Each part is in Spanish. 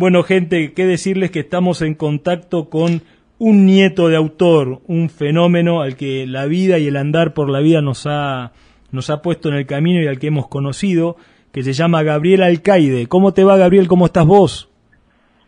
Bueno, gente, qué decirles que estamos en contacto con un nieto de autor, un fenómeno al que la vida y el andar por la vida nos ha, nos ha puesto en el camino y al que hemos conocido, que se llama Gabriel Alcaide. ¿Cómo te va, Gabriel? ¿Cómo estás vos?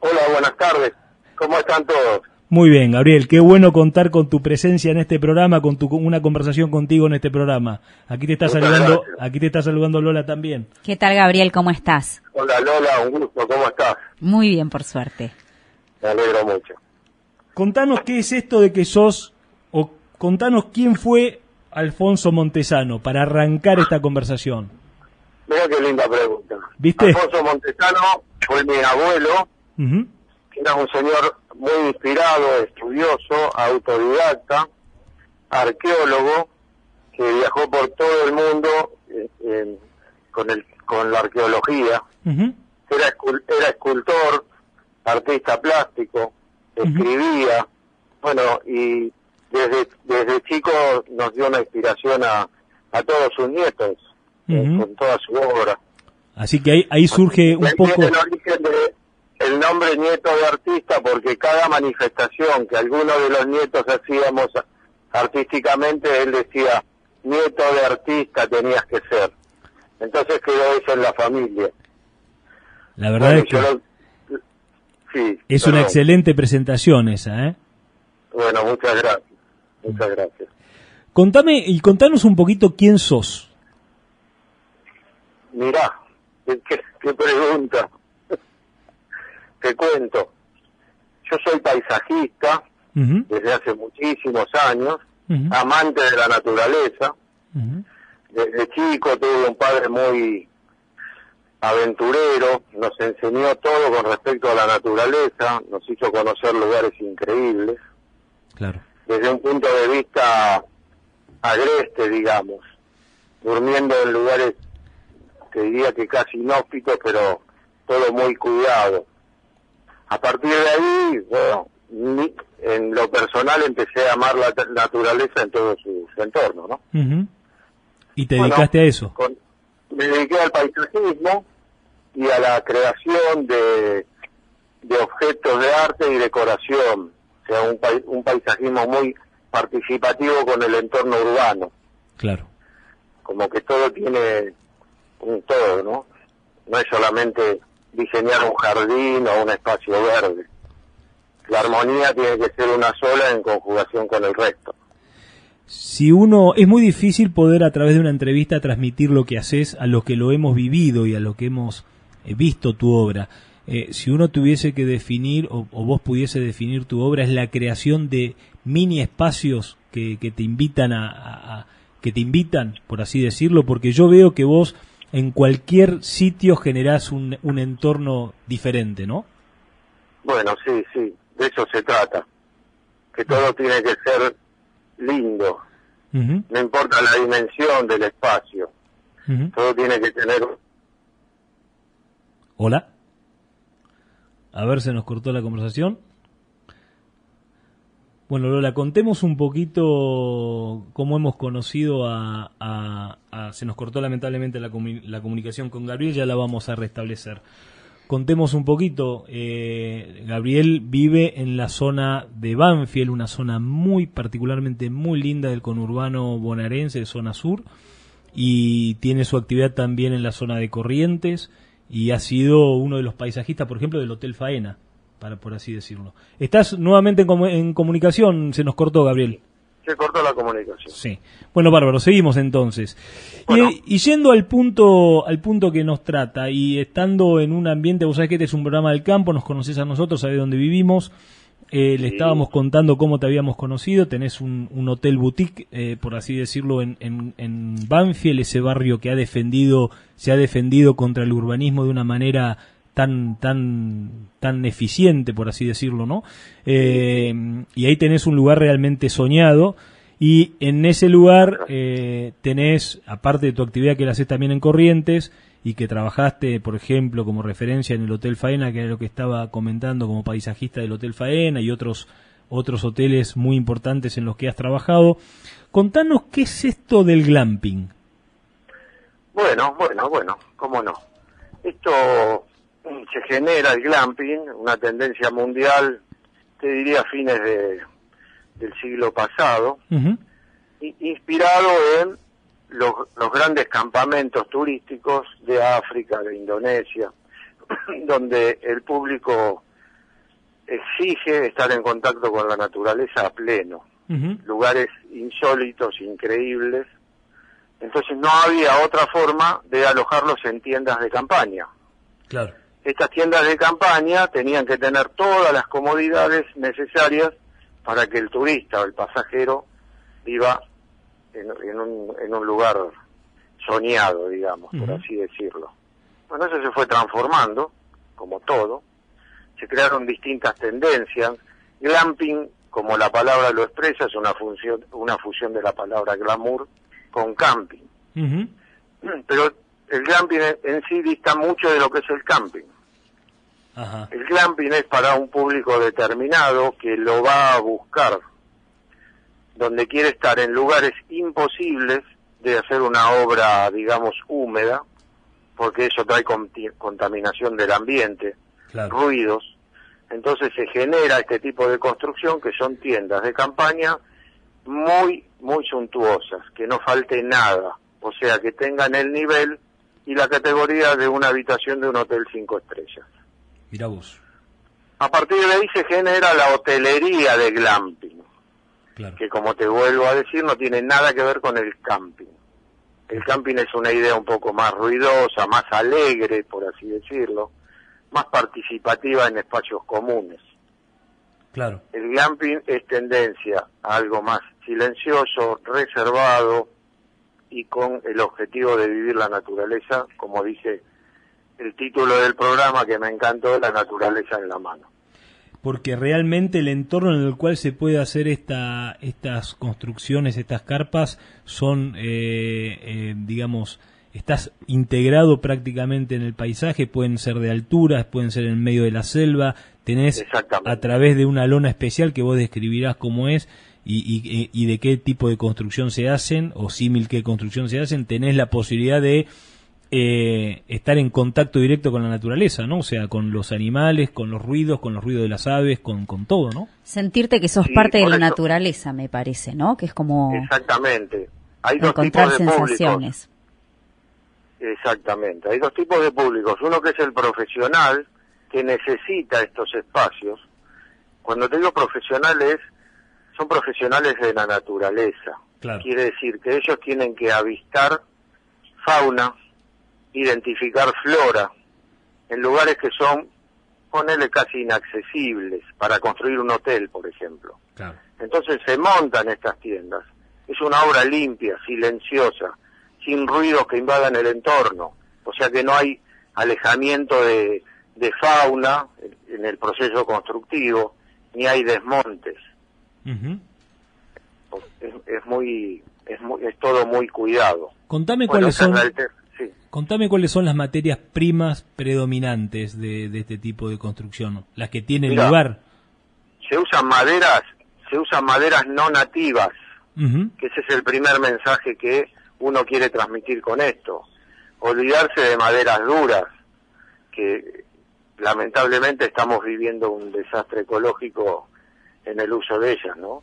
Hola, buenas tardes. ¿Cómo están todos? Muy bien, Gabriel, qué bueno contar con tu presencia en este programa, con tu, una conversación contigo en este programa. Aquí te está saludando, aquí te está saludando Lola también. ¿Qué tal, Gabriel? ¿Cómo estás? Hola, Lola, un gusto. ¿Cómo estás? Muy bien, por suerte. Me alegro mucho. Contanos qué es esto de que sos, o contanos quién fue Alfonso Montesano para arrancar esta conversación. Mira qué linda pregunta. ¿Viste? Alfonso Montesano fue mi abuelo, que era un señor muy inspirado, estudioso, autodidacta, arqueólogo, que viajó por todo el mundo eh, con, el, con la arqueología. era, era escultor, artista plástico, escribía, bueno, y desde, desde chico nos dio una inspiración a, a todos sus nietos, eh, con toda su obra. Así que ahí, ahí surge un poco... El origen de, el nombre nieto de artista porque cada manifestación que alguno de los nietos hacíamos artísticamente, él decía, nieto de artista tenías que ser. Entonces quedó eso en la familia. La verdad es que sí, es una excelente presentación esa, ¿eh? Bueno, muchas gracias. Muchas gracias. Contame y contanos un poquito quién sos. Mirá, qué pregunta te cuento. Yo soy paisajista desde hace muchísimos años, amante de la naturaleza. Desde chico tuve un padre muy aventurero, nos enseñó todo con respecto a la naturaleza, nos hizo conocer lugares increíbles. Claro. Desde un punto de vista agreste, digamos, durmiendo en lugares que diría que casi inhóspitos, pero todo muy cuidado. A partir de ahí, bueno, en lo personal empecé a amar la naturaleza en todo su, entorno, ¿no? ¿Y te dedicaste a eso? me dediqué al paisajismo y a la creación de, de objetos de arte y decoración, o sea, un, un paisajismo muy participativo con el entorno urbano. Claro. Como que todo tiene un todo, ¿no? No es solamente diseñar un jardín o un espacio verde. La armonía tiene que ser una sola en conjugación con el resto. Si uno es muy difícil poder a través de una entrevista transmitir lo que haces a los que lo hemos vivido y a los que hemos eh, visto tu obra. Eh, si uno tuviese que definir o, vos pudiese definir tu obra es la creación de mini espacios que, que te invitan a, que te invitan por así decirlo porque yo veo que vos en cualquier sitio generás un, un entorno diferente, ¿no? Bueno, sí, sí, de eso se trata. Que todo tiene que ser lindo. No importa la dimensión del espacio. Todo tiene que tener... Hola. A ver, se nos cortó la conversación. Bueno, Lola, contemos un poquito cómo hemos conocido a... se nos cortó lamentablemente la, comunicación con Gabriel, ya la vamos a restablecer. Contemos un poquito. Eh, Gabriel vive en la zona de Banfield, una zona muy particularmente muy linda del conurbano bonaerense, zona sur, y tiene su actividad también en la zona de Corrientes y ha sido uno de los paisajistas, por ejemplo, del Hotel Faena para por así decirlo. ¿Estás nuevamente en, comunicación? Se nos cortó, Gabriel. Se cortó la comunicación. Sí. Bueno, bárbaro, seguimos entonces. Y, yendo al punto, al punto que nos trata, y estando en un ambiente, vos sabés que este es un programa del campo, nos conoces a nosotros, sabés dónde vivimos, eh, le estábamos contando cómo te habíamos conocido, tenés un, hotel boutique, eh, por así decirlo, en, en, en, Banfield, ese barrio que ha defendido, se ha defendido contra el urbanismo de una manera tan tan tan eficiente por así decirlo no eh, y ahí tenés un lugar realmente soñado y en ese lugar eh, tenés aparte de tu actividad que la haces también en Corrientes y que trabajaste por ejemplo como referencia en el Hotel Faena que era lo que estaba comentando como paisajista del Hotel Faena y otros otros hoteles muy importantes en los que has trabajado contanos qué es esto del glamping. Bueno bueno bueno cómo no. Esto se genera el glamping, una tendencia mundial, te diría fines de, del siglo pasado, inspirado en los, los grandes campamentos turísticos de África, de Indonesia, donde el público exige estar en contacto con la naturaleza a pleno, lugares insólitos, increíbles. Entonces no había otra forma de alojarlos en tiendas de campaña. Claro. Estas tiendas de campaña tenían que tener todas las comodidades necesarias para que el turista o el pasajero viva en, un, en un lugar soñado, digamos, por así decirlo. Bueno, eso se fue transformando, como todo. Se crearon distintas tendencias. Glamping, como la palabra lo expresa, es una, función, una fusión de la palabra glamour con camping. Pero el glamping en sí dista mucho de lo que es el camping. El glamping es para un público determinado que lo va a buscar donde quiere estar en lugares imposibles de hacer una obra, digamos, húmeda, porque eso trae contaminación del ambiente, ruidos. Entonces se genera este tipo de construcción que son tiendas de campaña muy, muy suntuosas, que no falte nada, o sea, que tengan el nivel y la categoría de una habitación de un hotel cinco estrellas. Mira vos. A partir de ahí se genera la hotelería de glamping que como te vuelvo a decir no tiene nada que ver con el camping. El camping es una idea un poco más ruidosa, más alegre, por así decirlo, más participativa en espacios comunes. Claro. El glamping es tendencia a algo más silencioso, reservado y con el objetivo de vivir la naturaleza, como dice el título del programa que me encantó, La naturaleza en la mano. Porque realmente el entorno en el cual se puede hacer esta, estas construcciones, estas carpas, son, eh, eh, digamos, estás integrado prácticamente en el paisaje, pueden ser de alturas, pueden ser en medio de la selva, tenés a través de una lona especial que vos describirás cómo es y, y de qué tipo de construcción se hacen, o símil qué construcción se hacen, tenés la posibilidad de eh, estar en contacto directo con la naturaleza, ¿no? O sea, con los animales, con los ruidos, con los ruidos de las aves, con, con todo, ¿no? Sentirte que sos parte de la naturaleza, me parece, ¿no? Que es como... Exactamente. Hay dos tipos de sensaciones. Exactamente. Hay dos tipos de públicos. Uno que es el profesional, que necesita estos espacios. Cuando te digo profesionales, son profesionales de la naturaleza. Quiere decir que ellos tienen que avistar fauna, identificar flora en lugares que son, ponele casi inaccesibles para construir un hotel, por ejemplo. Entonces se montan estas tiendas. Es una obra limpia, silenciosa, sin ruidos que invadan el entorno. O sea que no hay alejamiento de, de fauna en el proceso constructivo, ni hay desmontes. Es, muy, es muy, es todo muy cuidado. Contame cuáles son. Contame cuáles son las materias primas predominantes de, este tipo de construcción, las que tienen lugar. Se usan maderas, se usan maderas no nativas, que ese es el primer mensaje que uno quiere transmitir con esto. Olvidarse de maderas duras, que lamentablemente estamos viviendo un desastre ecológico en el uso de ellas, ¿no?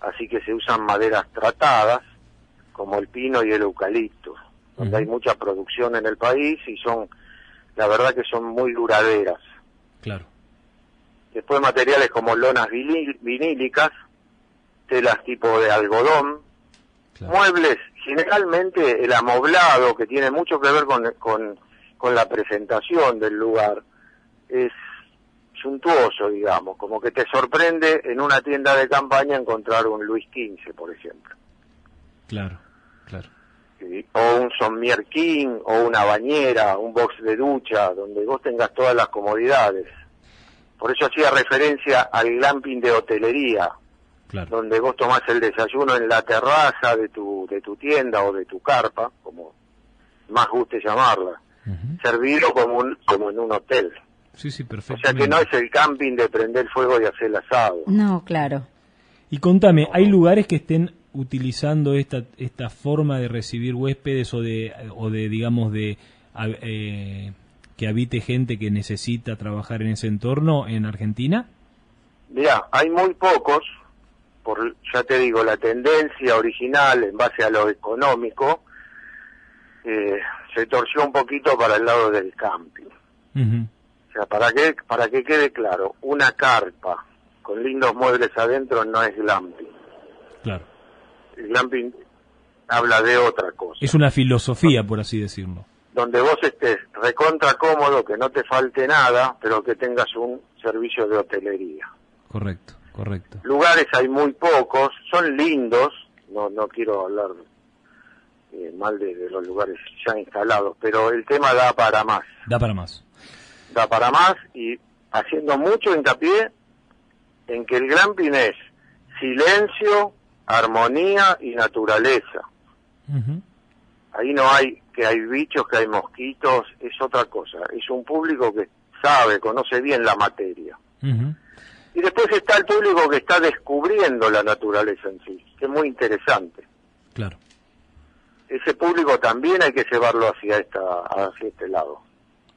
Así que se usan maderas tratadas, como el pino y el eucalipto donde hay mucha producción en el país y son, la verdad que son muy duraderas. Claro. Después materiales como lonas vinílicas, telas tipo de algodón, muebles, generalmente el amoblado, que tiene mucho que ver con, con, con la presentación del lugar, es suntuoso, digamos, como que te sorprende en una tienda de campaña encontrar un Luis XV, por ejemplo. Claro, claro o un Sommier King, o una bañera, un box de ducha, donde vos tengas todas las comodidades. Por eso hacía referencia al glamping de hotelería, donde vos tomás el desayuno en la terraza de tu, de tu tienda o de tu carpa, como más guste llamarla, servido como, un, como en un hotel. Sí, sí, perfecto. O sea que no es el camping de prender fuego y hacer el asado. No, claro. Y contame, ¿hay lugares que estén utilizando esta, esta forma de recibir huéspedes o de, o de digamos, de eh, que habite gente que necesita trabajar en ese entorno en Argentina? Mira, hay muy pocos, por ya te digo, la tendencia original en base a lo económico eh, se torció un poquito para el lado del camping. Sea, para que, para que quede claro, una carpa con lindos muebles adentro no es glamping. Claro. El glamping habla de otra cosa. Es una filosofía, por así decirlo. Donde vos estés recontra cómodo, que no te falte nada, pero que tengas un servicio de hotelería. Correcto, correcto. Lugares hay muy pocos, son lindos, no, no quiero hablar eh, mal de, de, los lugares ya instalados, pero el tema da para más. Da para más. Da para más y haciendo mucho hincapié en que el glamping es silencio, armonía y naturaleza. Ahí no hay que hay bichos, que hay mosquitos, es otra cosa. Es un público que sabe, conoce bien la materia. Y después está el público que está descubriendo la naturaleza en sí, que es muy interesante. Claro. Ese público también hay que llevarlo hacia esta hacia este lado.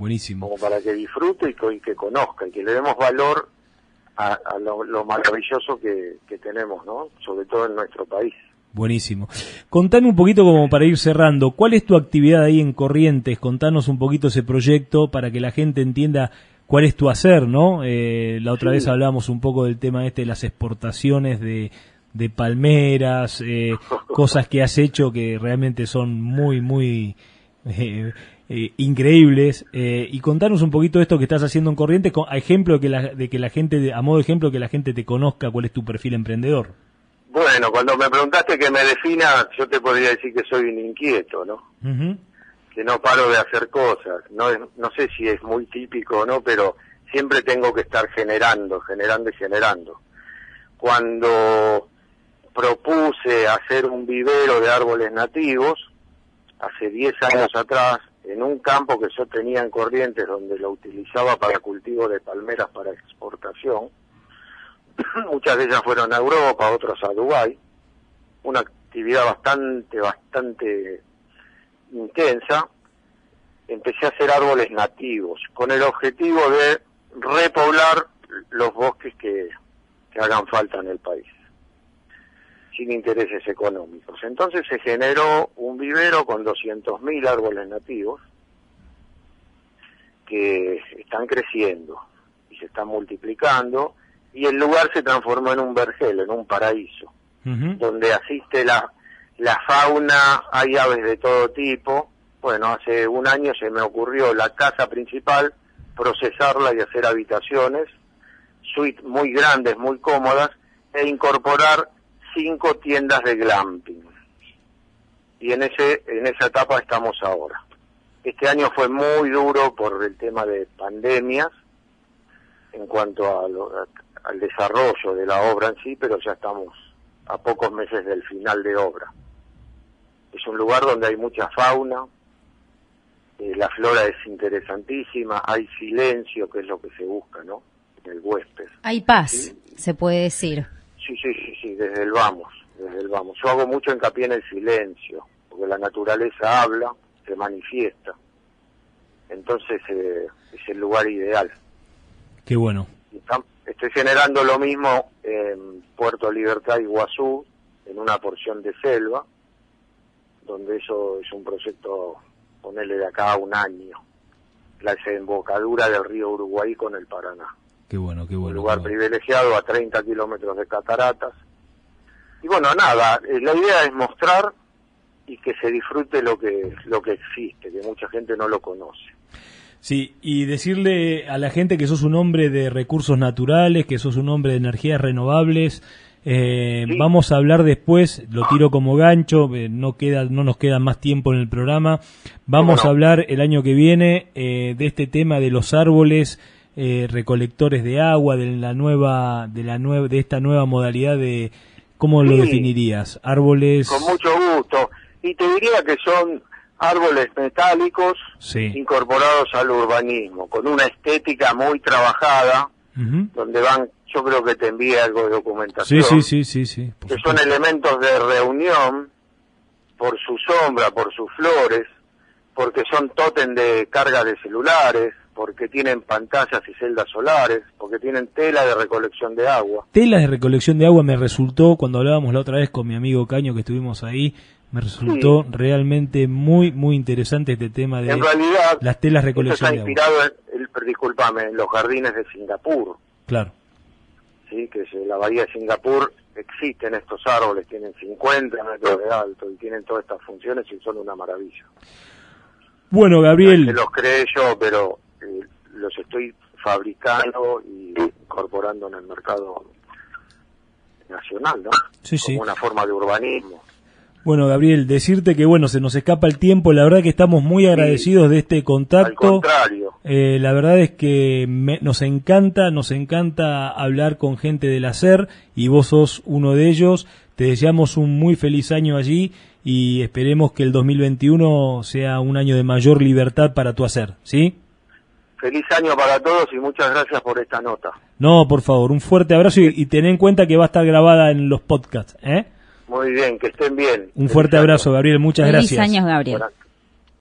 Buenísimo. Como para que disfrute y que, conozca y que le demos valor a, lo, maravilloso que, que tenemos, ¿no? Sobre todo en nuestro país. Buenísimo. Contanos un poquito como para ir cerrando, ¿cuál es tu actividad ahí en Corrientes? Contanos un poquito ese proyecto para que la gente entienda cuál es tu hacer, ¿no? Eh, la otra vez hablábamos un poco del tema este de las exportaciones de, de palmeras, eh, cosas que has hecho que realmente son muy, muy eh, increíbles. y contanos un poquito esto que estás haciendo en Corrientes, a ejemplo de que la, de que la gente, a modo de ejemplo, que la gente te conozca cuál es tu perfil emprendedor. Bueno, cuando me preguntaste que me defina, yo te podría decir que soy un inquieto, ¿no? Que no paro de hacer cosas. No, no sé si es muy típico o no, pero siempre tengo que estar generando, generando y generando. Cuando propuse hacer un vivero de árboles nativos, hace 10 años atrás, en un campo que yo tenía en Corrientes, donde lo utilizaba para cultivo de palmeras para exportación, muchas de ellas fueron a Europa, otras a Dubái, una actividad bastante, bastante intensa, empecé a hacer árboles nativos, con el objetivo de repoblar los bosques que, que hagan falta en el país, sin intereses económicos. Entonces se generó un vivero con 200.000 árboles nativos que están creciendo y se están multiplicando y el lugar se transformó en un vergel, en un paraíso, donde asiste la, la fauna, hay aves de todo tipo. Bueno, hace un año se me ocurrió la casa principal, procesarla y hacer habitaciones, suites muy grandes, muy cómodas, e incorporar cinco tiendas de glamping. Y en, ese, en esa etapa estamos ahora. Este año fue muy duro por el tema de pandemias, en cuanto a, lo, al desarrollo de la obra en sí, pero ya estamos a pocos meses del final de obra. Es un lugar donde hay mucha fauna, eh, la flora es interesantísima, hay silencio, que es lo que se busca, ¿no? En el huésped. Hay paz, se puede decir. Sí, sí, sí, sí, desde el vamos, desde el vamos. Yo hago mucho hincapié en el silencio, porque la naturaleza habla, se manifiesta. Entonces eh, es el lugar ideal. Qué bueno. Estoy generando lo mismo en Puerto Libertad, Iguazú, en una porción de selva, donde eso es un proyecto, ponerle de acá a un año, la desembocadura del río Uruguay con el Paraná. Qué bueno, qué bueno. Un lugar privilegiado a 30 kilómetros de cataratas. Y bueno, nada, eh, la idea es mostrar y que se disfrute lo que, lo que existe, que mucha gente no lo conoce. Sí, y decirle a la gente que sos un hombre de recursos naturales, que sos un hombre de energías renovables. Eh, Vamos a hablar después, lo tiro como gancho, eh, no queda, no nos queda más tiempo en el programa. Vamos a hablar el año que viene eh, de este tema de los árboles eh, recolectores de agua, de la nueva, de la nueva, de esta nueva modalidad de, ¿cómo lo definirías? Árboles. Con mucho gusto. Y te diría que son árboles metálicos incorporados al urbanismo, con una estética muy trabajada, donde van, yo creo que te envía algo de documentación, sí, sí, sí, sí, que son elementos de reunión por su sombra, por sus flores, porque son tótem de carga de celulares, porque tienen pantallas y celdas solares, porque tienen tela de recolección de agua. Tela de recolección de agua me resultó, cuando hablábamos la otra vez con mi amigo Caño que estuvimos ahí, me resultó realmente muy, muy interesante este tema de en realidad, las telas recolección de agua. inspirado, en, disculpame, en los jardines de Singapur. Claro. Sí, que en la bahía de Singapur existen estos árboles, tienen 50 metros de alto y tienen todas estas funciones y son una maravilla. Bueno, Gabriel. No los creé yo, pero los estoy fabricando y incorporando en el mercado nacional, ¿no? Sí, sí. Como una forma de urbanismo. Bueno, Gabriel, decirte que bueno, se nos escapa el tiempo, la verdad que estamos muy agradecidos de este contacto. Al contrario. Eh, la verdad es que nos encanta, nos encanta hablar con gente del hacer y vos sos uno de ellos. Te deseamos un muy feliz año allí y esperemos que el 2021 sea un año de mayor libertad para tu hacer, ¿sí? Feliz año para todos y muchas gracias por esta nota. No, por favor, un fuerte abrazo y, y ten en cuenta que va a estar grabada en los podcasts, ¿eh? Muy bien, que estén bien. Un fuerte abrazo, Gabriel. Muchas Feliz gracias. años, Gabriel.